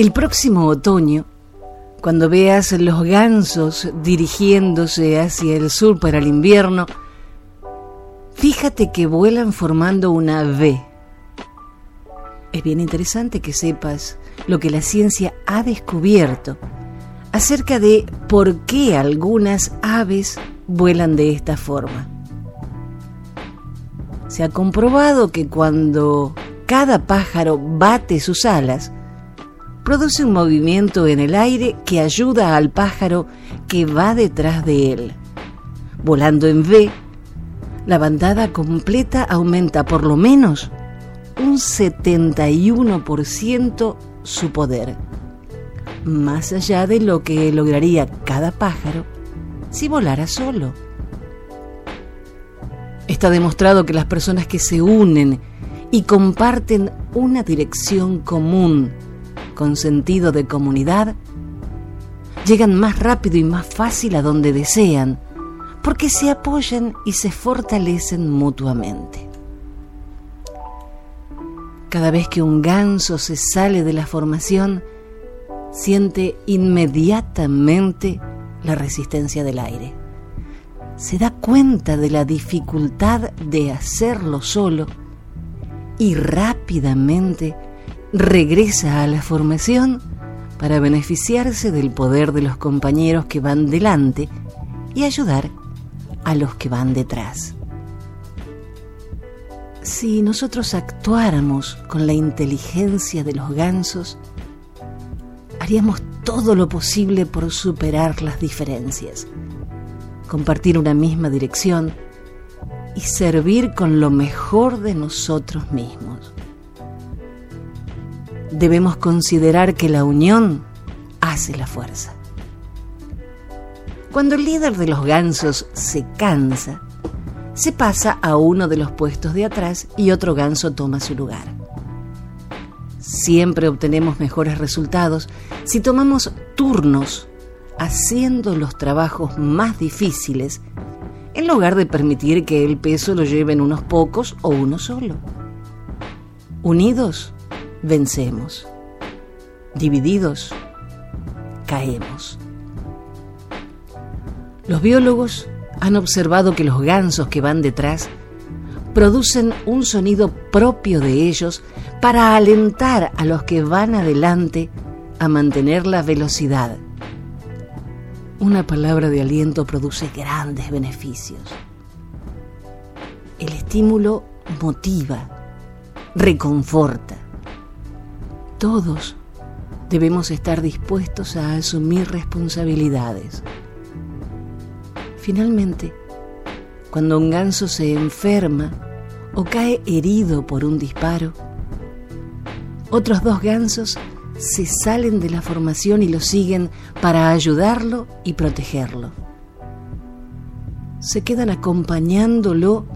El próximo otoño, cuando veas los gansos dirigiéndose hacia el sur para el invierno, fíjate que vuelan formando una V. Es bien interesante que sepas lo que la ciencia ha descubierto acerca de por qué algunas aves vuelan de esta forma. Se ha comprobado que cuando cada pájaro bate sus alas, produce un movimiento en el aire que ayuda al pájaro que va detrás de él. Volando en V, la bandada completa aumenta por lo menos un 71% su poder, más allá de lo que lograría cada pájaro si volara solo. Está demostrado que las personas que se unen y comparten una dirección común con sentido de comunidad, llegan más rápido y más fácil a donde desean, porque se apoyan y se fortalecen mutuamente. Cada vez que un ganso se sale de la formación, siente inmediatamente la resistencia del aire. Se da cuenta de la dificultad de hacerlo solo y rápidamente regresa a la formación para beneficiarse del poder de los compañeros que van delante y ayudar a los que van detrás. Si nosotros actuáramos con la inteligencia de los gansos, haríamos todo lo posible por superar las diferencias, compartir una misma dirección y servir con lo mejor de nosotros mismos debemos considerar que la unión hace la fuerza. Cuando el líder de los gansos se cansa, se pasa a uno de los puestos de atrás y otro ganso toma su lugar. Siempre obtenemos mejores resultados si tomamos turnos haciendo los trabajos más difíciles en lugar de permitir que el peso lo lleven unos pocos o uno solo. Unidos vencemos. Divididos, caemos. Los biólogos han observado que los gansos que van detrás producen un sonido propio de ellos para alentar a los que van adelante a mantener la velocidad. Una palabra de aliento produce grandes beneficios. El estímulo motiva, reconforta todos debemos estar dispuestos a asumir responsabilidades. Finalmente, cuando un ganso se enferma o cae herido por un disparo, otros dos gansos se salen de la formación y lo siguen para ayudarlo y protegerlo. Se quedan acompañándolo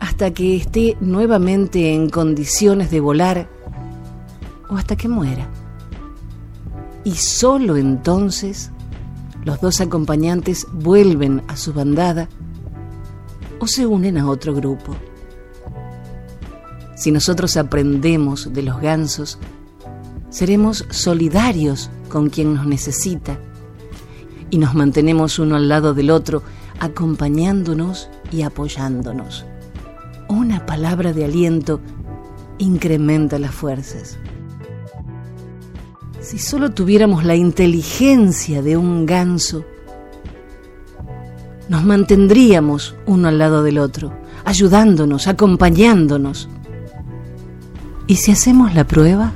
hasta que esté nuevamente en condiciones de volar o hasta que muera. Y solo entonces los dos acompañantes vuelven a su bandada o se unen a otro grupo. Si nosotros aprendemos de los gansos, seremos solidarios con quien nos necesita y nos mantenemos uno al lado del otro, acompañándonos y apoyándonos. Una palabra de aliento incrementa las fuerzas. Si solo tuviéramos la inteligencia de un ganso, nos mantendríamos uno al lado del otro, ayudándonos, acompañándonos. ¿Y si hacemos la prueba?